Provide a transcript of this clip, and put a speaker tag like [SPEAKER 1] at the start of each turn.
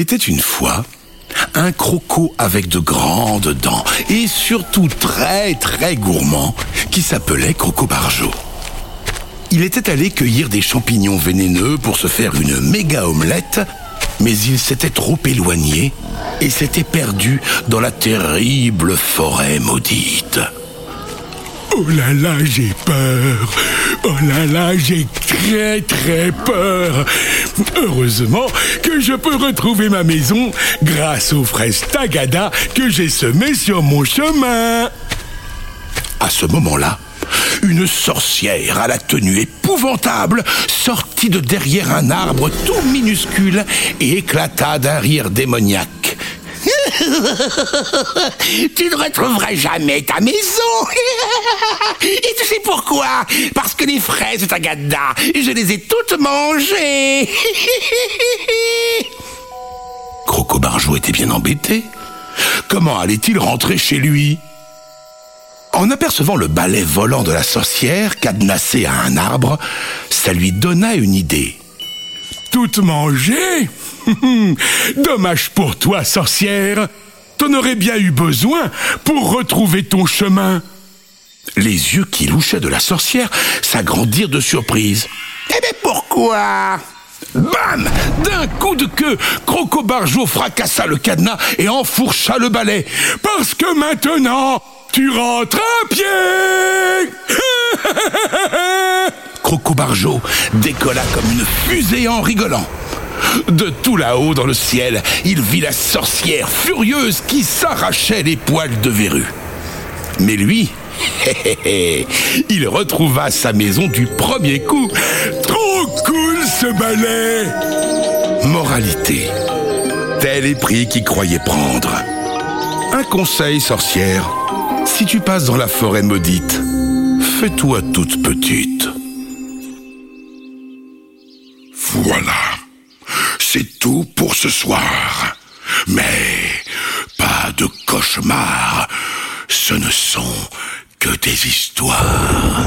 [SPEAKER 1] était une fois un croco avec de grandes dents et surtout très très gourmand qui s'appelait Croco Barjo. Il était allé cueillir des champignons vénéneux pour se faire une méga omelette, mais il s'était trop éloigné et s'était perdu dans la terrible forêt maudite.
[SPEAKER 2] Oh là là, j'ai peur. Oh là là, j'ai très très peur. Heureusement que je peux retrouver ma maison grâce aux fraises Tagada que j'ai semées sur mon chemin.
[SPEAKER 1] À ce moment-là, une sorcière à la tenue épouvantable sortit de derrière un arbre tout minuscule et éclata d'un rire démoniaque. tu ne retrouveras jamais ta maison. Et tu sais pourquoi? Parce que les fraises de Tagada, je les ai toutes mangées. Croco Barjot était bien embêté. Comment allait-il rentrer chez lui? En apercevant le balai volant de la sorcière cadenassé à un arbre, ça lui donna une idée.
[SPEAKER 2] Toutes mangées Dommage pour toi, sorcière. T'en aurais bien eu besoin pour retrouver ton chemin.
[SPEAKER 1] Les yeux qui louchaient de la sorcière s'agrandirent de surprise. Eh bien pourquoi? Bam D'un coup de queue, Croco Barjo fracassa le cadenas et enfourcha le balai.
[SPEAKER 2] Parce que maintenant, tu rentres à pied
[SPEAKER 1] Croco Barjo décolla comme une fusée en rigolant. De tout là-haut dans le ciel, il vit la sorcière furieuse qui s'arrachait les poils de verrue. Mais lui, il retrouva sa maison du premier coup.
[SPEAKER 2] Trop cool ce balai
[SPEAKER 1] Moralité. Tel est prix qu'il croyait prendre. Un conseil, sorcière. Si tu passes dans la forêt maudite, fais-toi toute petite.
[SPEAKER 2] Voilà. C'est tout pour ce soir. Mais pas de cauchemar. Ce ne sont que des histoires.